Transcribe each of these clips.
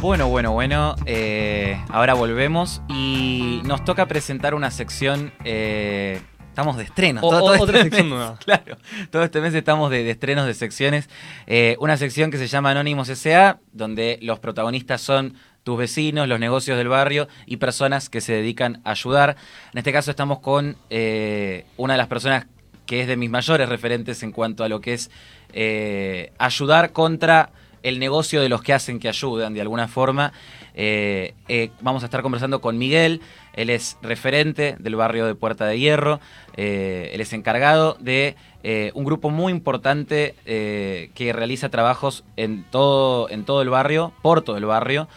Bueno, bueno, bueno. eh, ahora volvemos y nos toca presentar una sección. eh, estamos de estreno. O- o- otra este sección mes, nueva. Claro, todo este mes estamos de, de estrenos de secciones. Eh, una sección que se llama Anónimos S.A., donde los protagonistas son tus vecinos, los negocios del barrio y personas que se dedican a ayudar. En este caso estamos con una de las personas que es de mis mayores referentes en cuanto a lo que es ayudar contra el negocio de los que hacen que ayudan de alguna forma. Eh, eh, vamos a estar conversando con Miguel, él es referente del barrio de Puerta de Hierro, eh, él es encargado de un grupo muy importante que realiza trabajos en todo, en todo el barrio, por todo el barrio.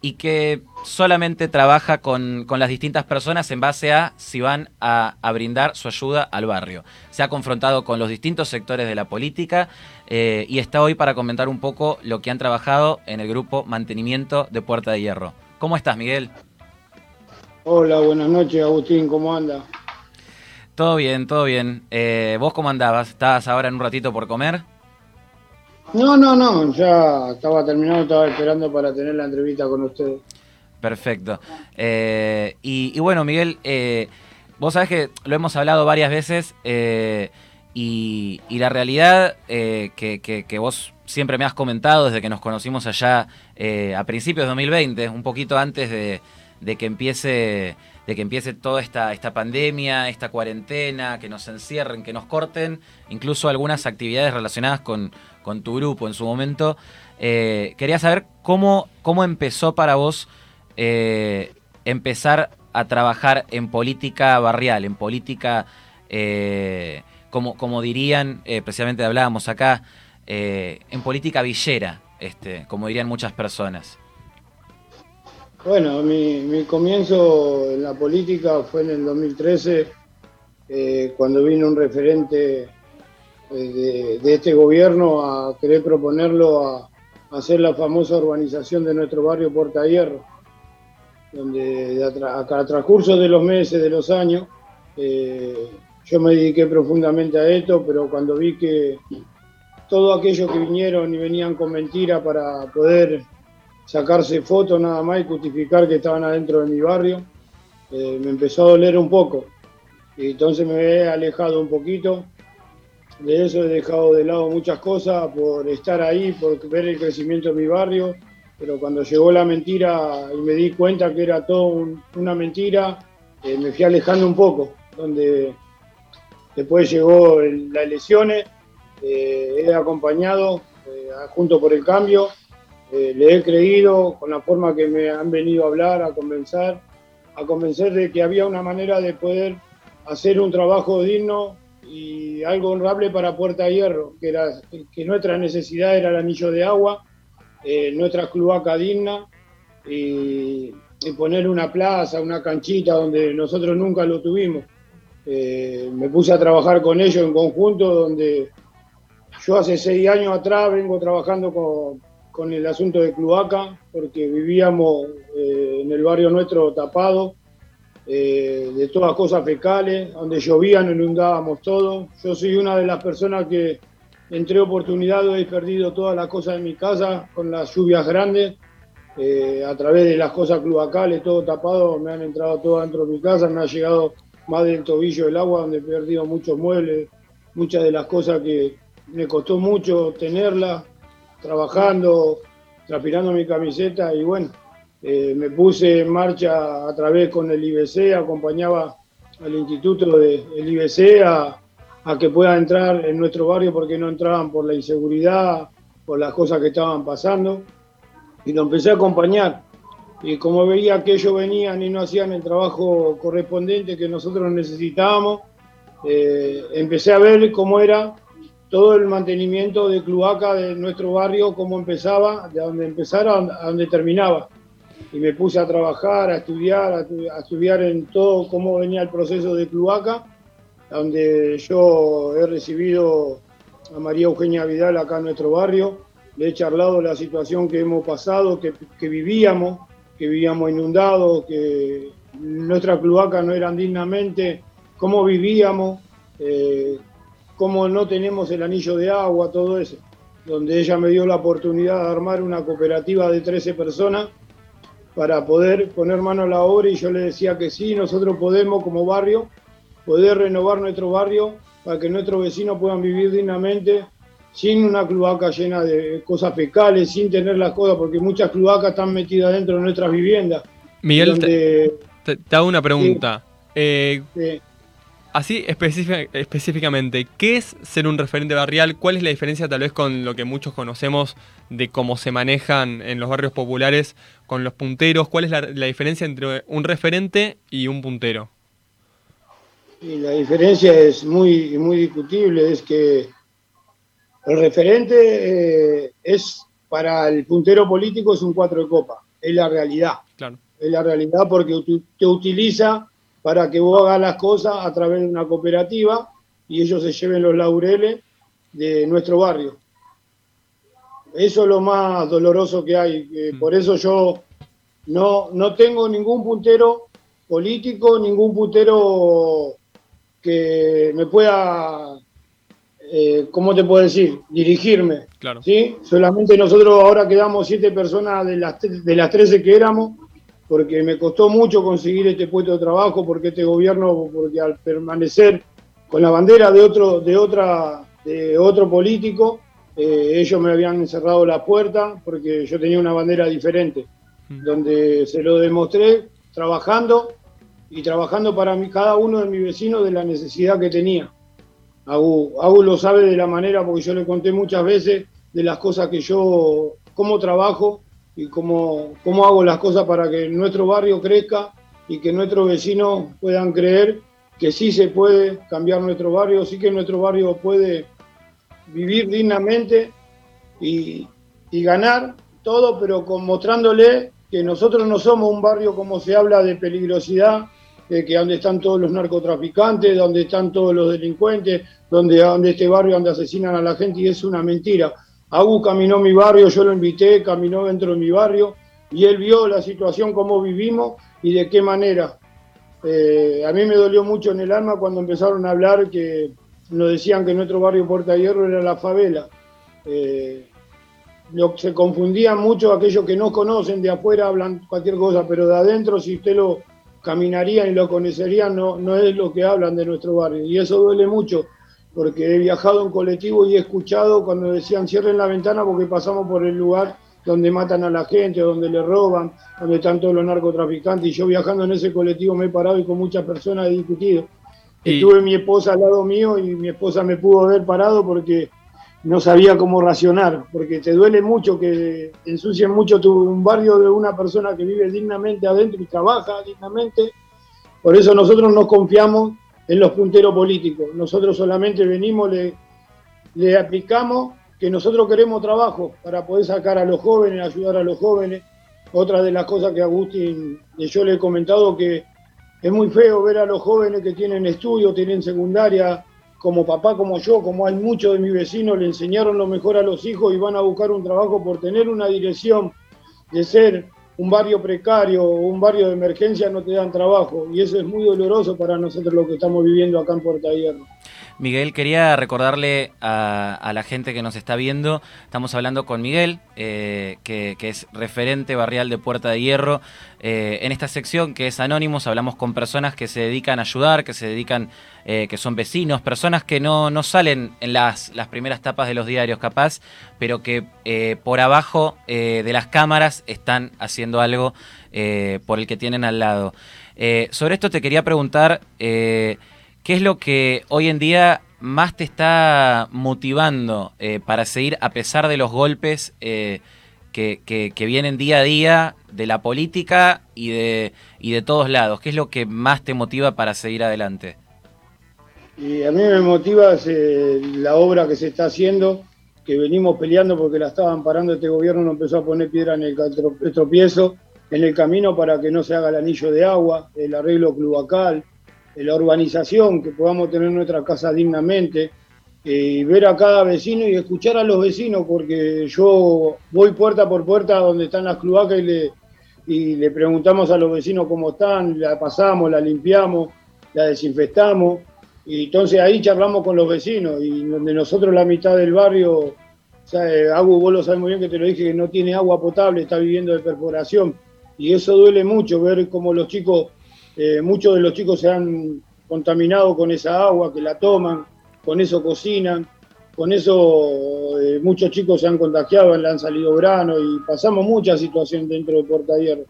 Y que solamente trabaja con, con las distintas personas en base a si van a, a brindar su ayuda al barrio. Se ha confrontado con los distintos sectores de la política eh, y está hoy para comentar un poco lo que han trabajado en el grupo Mantenimiento de Puerta de Hierro. ¿Cómo estás, Miguel? Hola, buenas noches, Agustín, ¿cómo anda? Todo bien, todo bien. Eh, ¿Vos cómo andabas? ¿Estabas ahora en un ratito por comer? No, no, no, ya estaba terminado, estaba esperando para tener la entrevista con ustedes. Perfecto. Eh, y, y bueno, Miguel, eh, vos sabés que lo hemos hablado varias veces eh, y, la realidad eh, que, que- que vos siempre me has comentado desde que nos conocimos allá eh, a principios de 2020, un poquito antes de que empiece de que empiece toda esta, esta pandemia, esta cuarentena, que nos encierren, que nos corten, incluso algunas actividades relacionadas con, con tu grupo en su momento. Eh, quería saber cómo, cómo empezó para vos eh, empezar a trabajar en política barrial, en política, eh, como, como dirían, precisamente hablábamos acá, en política villera, este, como dirían muchas personas. Bueno, mi, mi comienzo en la política fue en el 2013, eh, cuando vino un referente eh, de, este gobierno a querer proponerlo a, a hacer la famosa urbanización de nuestro barrio Puerta Hierro, donde de a, tra- a transcurso de los meses, de los años, eh, yo me dediqué profundamente a esto, pero cuando vi que todos aquellos que vinieron y venían con mentiras para poder sacarse fotos nada más y justificar que estaban adentro de mi barrio, eh, me empezó a doler un poco. Y entonces me he alejado un poquito. De eso he dejado de lado muchas cosas por estar ahí, por ver el crecimiento de mi barrio. Pero cuando llegó la mentira y me di cuenta que era todo un- una mentira, eh, me fui alejando un poco. Donde después llegó el- las elecciones, eh, he acompañado eh, junto por el cambio eh, le he creído con la forma que me han venido a hablar, a convencer, a convencer de que había una manera de poder hacer un trabajo digno y algo honrable para Puerta Hierro, que, era, que nuestra necesidad era el anillo de agua, eh, nuestra cloaca digna y, y poner una plaza, una canchita donde nosotros nunca lo tuvimos. Eh, me puse a trabajar con ellos en conjunto, donde yo hace seis años atrás vengo trabajando con, con el asunto de cloaca, porque vivíamos eh, en el barrio nuestro tapado, eh, de todas cosas fecales, donde llovía, nos inundábamos todo. Yo soy una de las personas que entre oportunidades he perdido todas las cosas de mi casa con las lluvias grandes. Eh, a través de las cosas cloacales, todo tapado, me han entrado todo dentro de mi casa, me ha llegado más del tobillo del agua, donde he perdido muchos muebles, muchas de las cosas que me costó mucho tenerlas, trabajando, transpirando mi camiseta y bueno, eh, me puse en marcha a través con el IBC, acompañaba al instituto del IBC a, a que pueda entrar en nuestro barrio porque no entraban por la inseguridad, por las cosas que estaban pasando y lo empecé a acompañar. Y como veía que ellos venían y no hacían el trabajo correspondiente que nosotros necesitábamos, eh, empecé a ver cómo era todo el mantenimiento de cloaca de nuestro barrio, cómo empezaba, de donde empezara a donde terminaba. Y me puse a trabajar, a estudiar, a, tu- a estudiar en todo cómo venía el proceso de cloaca, donde yo he recibido a María Eugenia Vidal acá en nuestro barrio, le he charlado la situación que hemos pasado, que, vivíamos, que vivíamos inundados, que nuestras cloacas no eran dignamente, cómo vivíamos, eh, cómo no tenemos el anillo de agua, todo eso. donde ella me dio la oportunidad de armar una cooperativa de 13 personas para poder poner mano a la obra y yo le decía que sí, nosotros podemos como barrio poder renovar nuestro barrio para que nuestros vecinos puedan vivir dignamente sin una cloaca llena de cosas fecales, sin tener las cosas, porque muchas cloacas están metidas dentro de nuestras viviendas. Miguel, te, hago una pregunta. Eh, así específicamente, ¿qué es ser un referente barrial? ¿Cuál es la diferencia tal vez con lo que muchos conocemos de cómo se manejan en los barrios populares con los punteros? ¿Cuál es la, diferencia entre un referente y un puntero? Y la diferencia es muy, muy discutible, es que el referente eh, es para el puntero político es un cuatro de copa, es la realidad. Claro. Es la realidad porque te utiliza para que vos hagas las cosas a través de una cooperativa y ellos se lleven los laureles de nuestro barrio. Eso es lo más doloroso que hay. Mm. Por eso yo no, no tengo ningún puntero político, ningún puntero que me pueda eh, ¿cómo te puedo decir? Dirigirme. Claro. ¿sí? Solamente nosotros ahora quedamos siete personas de las, de las 13 que éramos, porque me costó mucho conseguir este puesto de trabajo, porque este gobierno, porque al permanecer con la bandera de otro, de otra, de otro político, eh, ellos me habían cerrado la puerta porque yo tenía una bandera diferente, mm. donde se lo demostré trabajando y trabajando para mí, cada uno de mis vecinos de la necesidad que tenía. Agu, lo sabe de la manera, porque yo le conté muchas veces de las cosas que yo, cómo trabajo y cómo, cómo hago las cosas para que nuestro barrio crezca y que nuestros vecinos puedan creer que sí se puede cambiar nuestro barrio, sí que nuestro barrio puede vivir dignamente y, y ganar todo, pero mostrándole que nosotros no somos un barrio como se habla de peligrosidad, de que donde están todos los narcotraficantes, donde están todos los delincuentes, donde, donde este barrio donde asesinan a la gente y es una mentira. Agu caminó mi barrio, yo lo invité, caminó dentro de mi barrio y él vio la situación, cómo vivimos y de qué manera. Eh, a mí me dolió mucho en el alma cuando empezaron a hablar que nos decían que nuestro barrio Puerta Hierro era la favela. Eh, se confundían mucho aquellos que no conocen, de afuera hablan cualquier cosa, pero de adentro si usted lo caminaría y lo conocería no, no es lo que hablan de nuestro barrio. Y eso duele mucho porque he viajado en colectivo y he escuchado cuando decían cierren la ventana porque pasamos por el lugar donde matan a la gente, donde le roban, donde están todos los narcotraficantes. Y yo viajando en ese colectivo me he parado y con muchas personas he discutido. Y... Tuve mi esposa al lado mío y mi esposa me pudo ver parado porque no sabía cómo racionar, porque te duele mucho que ensucien mucho tu, un barrio de una persona que vive dignamente adentro y trabaja dignamente. Por eso nosotros nos confiamos en los punteros políticos. Nosotros solamente venimos, le, aplicamos que nosotros queremos trabajo para poder sacar a los jóvenes, ayudar a los jóvenes. Otra de las cosas que Agustín, yo le he comentado que es muy feo ver a los jóvenes que tienen estudios, tienen secundaria, como papá, como yo, como hay muchos de mis vecinos, le enseñaron lo mejor a los hijos y van a buscar un trabajo por tener una dirección de ser un barrio precario o un barrio de emergencia no te dan trabajo y eso es muy doloroso para nosotros lo que estamos viviendo acá en Puerta Hierro. Miguel, quería recordarle a, la gente que nos está viendo, estamos hablando con Miguel, eh, que, es referente barrial de Puerta de Hierro. Eh, en esta sección que es Anónimos, hablamos con personas que se dedican a ayudar, que se dedican, eh, que son vecinos, personas que no, no salen en las, las, primeras tapas de los diarios capaz, pero que por abajo de las cámaras están haciendo algo por el que tienen al lado. sobre esto te quería preguntar... ¿Qué es lo que hoy en día más te está motivando eh, para seguir a pesar de los golpes eh, que, vienen día a día de la política y de, todos lados? ¿Qué es lo que más te motiva para seguir adelante? Y a mí me motiva eh, la obra que se está haciendo, que venimos peleando porque la estaban parando este gobierno, no empezó a poner piedra en el tropiezo, en el camino para que no se haga el anillo de agua, el arreglo la urbanización, que podamos tener nuestra casa dignamente, y ver a cada vecino y escuchar a los vecinos, porque yo voy puerta por puerta donde están las cloacas y le, y le preguntamos a los vecinos cómo están, la pasamos, la limpiamos, la desinfectamos, y entonces ahí charlamos con los vecinos, y donde nosotros la mitad del barrio eh, Agu, vos lo sabes muy bien que te lo dije, que no tiene agua potable, está viviendo de perforación. Y eso duele mucho, ver cómo los chicos, eh, muchos de los chicos se han contaminado con esa agua, que la toman, con eso cocinan, con eso eh, muchos chicos se han contagiado, le han salido grano y pasamos muchas situaciones dentro de Puerta de Hierro.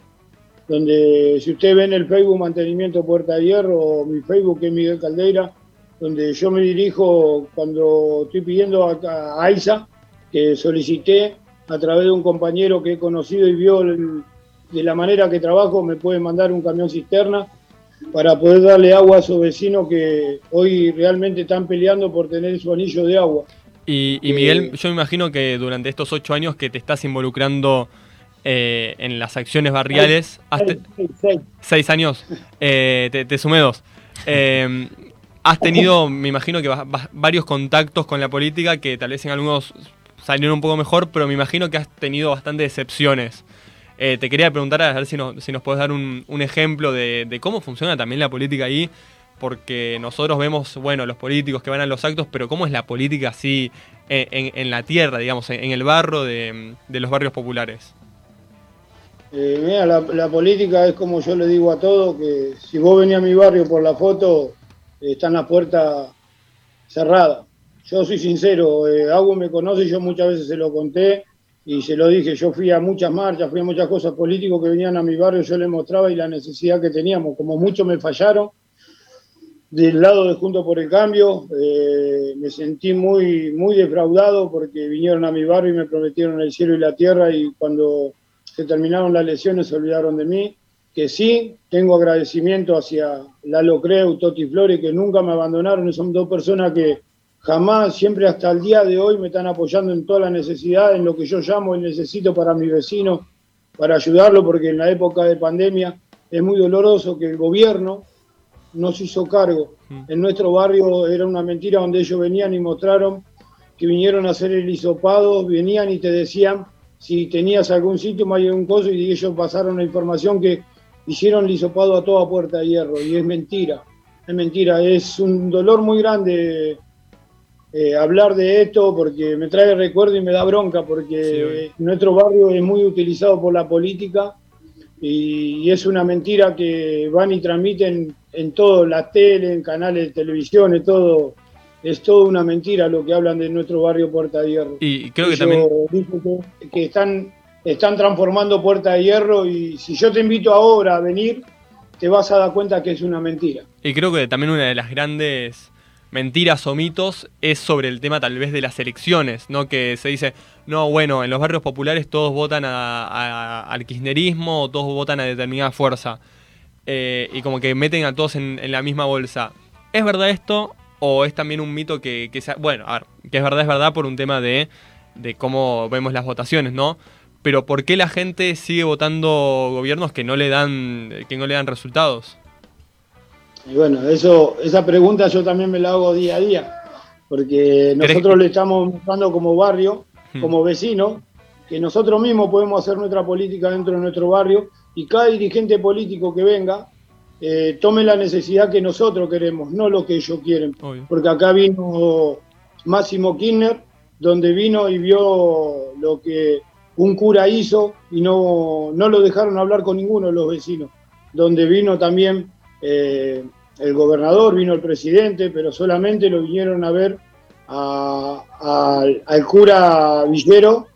Donde si usted ve en el Facebook Mantenimiento Puerta de Hierro o mi Facebook que es Miguel Caldeira, donde yo me dirijo cuando estoy pidiendo a, a que solicité a través de un compañero que he conocido y vio de la manera que trabajo, me puede mandar un camión cisterna para poder darle agua a esos vecinos que hoy realmente están peleando por tener su anillo de agua. Y, Miguel, yo me imagino que durante estos ocho años que te estás involucrando eh, en las acciones barriales, seis, años, eh, te, sumé dos. Eh, has tenido, me imagino que varios contactos con la política que tal vez en algunos salieron un poco mejor, pero me imagino que has tenido bastantes decepciones. Eh, te quería preguntar a ver si nos, si nos puedes dar un, ejemplo de, cómo funciona también la política ahí, porque nosotros vemos, bueno, los políticos que van a los actos, pero cómo es la política así en, la tierra, digamos, en, el barro de, los barrios populares. Eh, mira, la, política es como yo le digo a todos, que si vos venís a mi barrio por la foto, están las puertas cerradas yo soy sincero, eh, Agua me conoce, yo muchas veces se lo conté y se lo dije, yo fui a muchas marchas, fui a muchas cosas políticos que venían a mi barrio, yo les mostraba y la necesidad que teníamos, como muchos me fallaron, del lado de Junto por el Cambio, eh, me sentí muy, muy defraudado porque vinieron a mi barrio y me prometieron el cielo y la tierra y cuando se terminaron las lesiones se olvidaron de mí, que sí, tengo agradecimiento hacia Lalo Creu, Toti Flores, que nunca me abandonaron, son dos personas que jamás, siempre hasta el día de hoy me están apoyando en toda la necesidad, en lo que yo llamo y necesito para mi vecino, para ayudarlo, porque en la época de pandemia es muy doloroso que el gobierno no se hizo cargo. Mm. En nuestro barrio era una mentira donde ellos venían y mostraron que vinieron a hacer el hisopado, venían y te decían si tenías algún síntoma, hay algún coso, y ellos pasaron la información que hicieron el hisopado a toda puerta de hierro, y es mentira, es mentira, es un dolor muy grande eh, hablar de esto porque me trae recuerdo y me da bronca porque nuestro barrio es muy utilizado por la política y, es una mentira que van y transmiten en todo, la tele, en canales de televisión, es todo, es todo una mentira lo que hablan de nuestro barrio Puerta de Hierro. Y creo que también... Que, están, están transformando Puerta de Hierro y si yo te invito ahora a venir, te vas a dar cuenta que es una mentira. Y creo que también una de las grandes mentiras o mitos es sobre el tema tal vez de las elecciones, ¿no? Que se dice, no, bueno, en los barrios populares todos votan al kirchnerismo o todos votan a determinada fuerza. Eh, y como que meten a todos en, la misma bolsa. ¿Es verdad esto o es también un mito que, que sea, bueno, a ver, que es verdad, es verdad por un tema de, de cómo vemos las votaciones, ¿no? Pero ¿por qué la gente sigue votando gobiernos que no le dan, que no le dan resultados? Y bueno, eso, esa pregunta yo también me la hago día a día, porque nosotros le estamos mostrando como barrio, hmm. como vecino, que nosotros mismos podemos hacer nuestra política dentro de nuestro barrio y cada dirigente político que venga eh, tome la necesidad que nosotros queremos, no lo que ellos quieren. Porque acá vino Máximo Kirchner, donde vino y vio lo que un cura hizo y no, no lo dejaron hablar con ninguno de los vecinos. Donde vino también eh, el gobernador, vino el presidente, pero solamente lo vinieron a ver al cura Villero,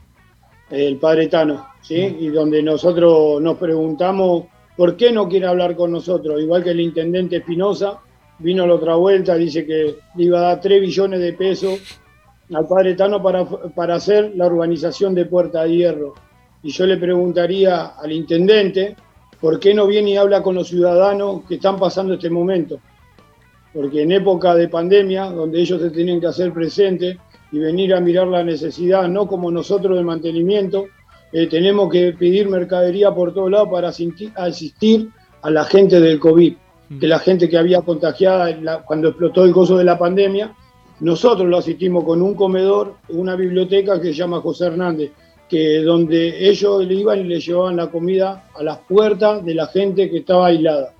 el padre Tano, ¿sí? Mm. Y donde nosotros nos preguntamos por qué no quiere hablar con nosotros, igual que el intendente Espinosa, vino la otra vuelta, dice que le iba a dar 3 billones de pesos al padre Tano para, para hacer la urbanización de Puerta de Hierro. Y yo le preguntaría al intendente, ¿por qué no viene y habla con los ciudadanos que están pasando este momento? Porque en época de pandemia, donde ellos se tienen que hacer presentes y venir a mirar la necesidad, no como nosotros de mantenimiento, eh, tenemos que pedir mercadería por todos lados para asistir a la gente del COVID, mm. que la gente que había contagiada cuando explotó el gozo de la pandemia, nosotros lo asistimos con un comedor, una biblioteca que se llama José Hernández, que donde ellos le iban y le llevaban la comida a las puertas de la gente que estaba aislada.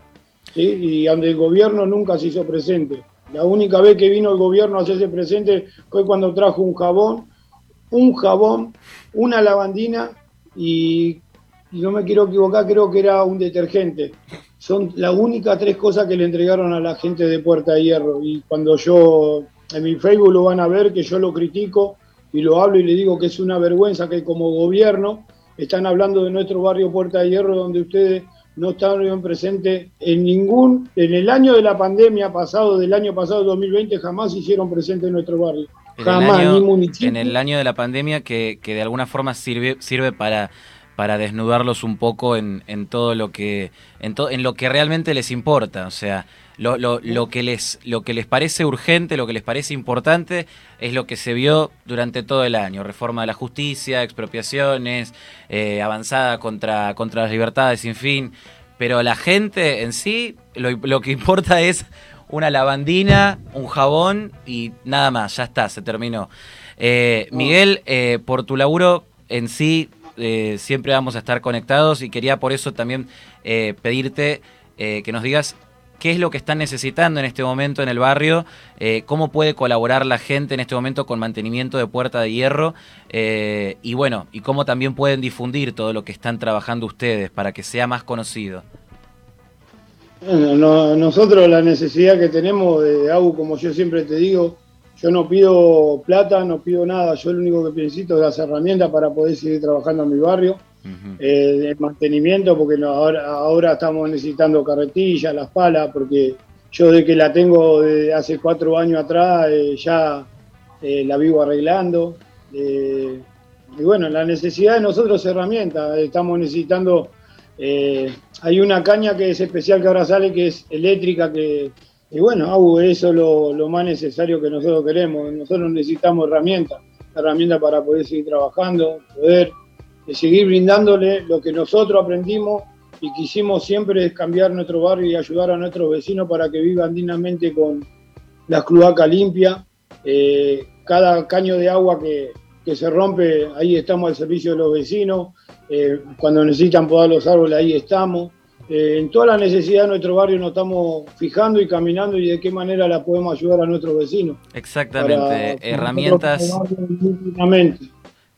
Y donde el gobierno nunca se hizo presente. La única vez que vino el gobierno a hacerse presente fue cuando trajo un jabón un jabón, una lavandina y, no me quiero equivocar, creo que era un detergente. Son las únicas tres cosas que le entregaron a la gente de Puerta de Hierro. Y cuando yo en mi Facebook lo van a ver, que yo lo critico y lo hablo y le digo que es una vergüenza que como gobierno están hablando de nuestro barrio Puerta de Hierro, donde ustedes no estaban presentes en ningún, en el año de la pandemia pasado, del año pasado 2020, jamás hicieron presente en nuestro barrio. jamás, ni municipio. En el año de la pandemia que, que de alguna forma sirve, sirve para para desnudarlos un poco en, en todo lo que en, en lo que realmente les importa o sea lo, lo, lo, que les, lo que les parece urgente, lo que les parece importante, es lo que se vio durante todo el año. Reforma de la justicia, expropiaciones, eh, avanzada contra, contra las libertades, sin fin. Pero la gente en sí, lo, que importa es una lavandina, un jabón y nada más, ya está, se terminó. Eh, Miguel, eh, por tu laburo en sí, siempre vamos a estar conectados y quería por eso también pedirte que nos digas qué es lo que están necesitando en este momento en el barrio, eh, cómo puede colaborar la gente en este momento con mantenimiento de Puerta de Hierro eh, y bueno, y cómo también pueden difundir todo lo que están trabajando ustedes para que sea más conocido. Bueno, nosotros la necesidad que tenemos de AU, como yo siempre te digo, yo no pido plata, no pido nada, yo lo único que necesito es las herramientas para poder seguir trabajando en mi barrio eh, de mantenimiento, porque ahora, ahora estamos necesitando carretillas, las palas, porque yo de que la tengo de hace cuatro años atrás eh, ya eh, la vivo arreglando. y bueno, la necesidad de nosotros es herramientas, estamos necesitando, hay una caña que es especial que ahora sale, que es eléctrica, que, y bueno, eso es lo, más necesario que nosotros queremos, nosotros necesitamos herramientas, herramientas para poder seguir trabajando, poder de seguir brindándole lo que nosotros aprendimos y quisimos siempre es cambiar nuestro barrio y ayudar a nuestros vecinos para que vivan dignamente con la cloaca limpia. Eh, cada caño de agua que, se rompe, ahí estamos al servicio de los vecinos. Eh, cuando necesitan podar los árboles, ahí estamos. Eh, en toda la necesidad de nuestro barrio nos estamos fijando y caminando y de qué manera la podemos ayudar a nuestros vecinos. Exactamente, herramientas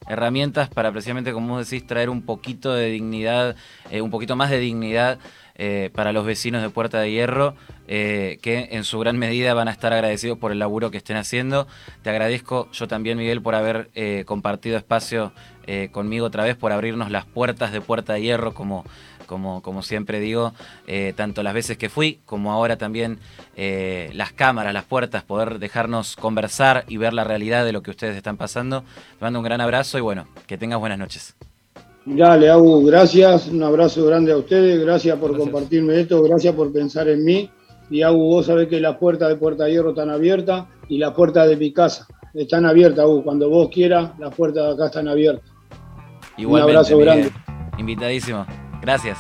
herramientas para precisamente, como vos decís, traer un poquito de dignidad, eh, un poquito más de dignidad eh, para los vecinos de Puerta de Hierro, eh, que en su gran medida van a estar agradecidos por el laburo que estén haciendo. Te agradezco yo también, Miguel, por haber compartido espacio conmigo otra vez, por abrirnos las puertas de Puerta de Hierro como como, como siempre digo, eh, tanto las veces que fui como ahora también eh, las cámaras, las puertas, poder dejarnos conversar y ver la realidad de lo que ustedes están pasando. Te mando un gran abrazo y bueno, que tengas buenas noches. Dale, Agu, gracias, un abrazo grande a ustedes, gracias por compartirme esto, gracias por pensar en mí. Y Agu, vos sabés que las puertas de Puerta Hierro están abiertas y las puertas de mi casa están abiertas, Agu. Cuando vos quieras, las puertas de acá están abiertas. un abrazo grande. Invitadísimo. Gracias.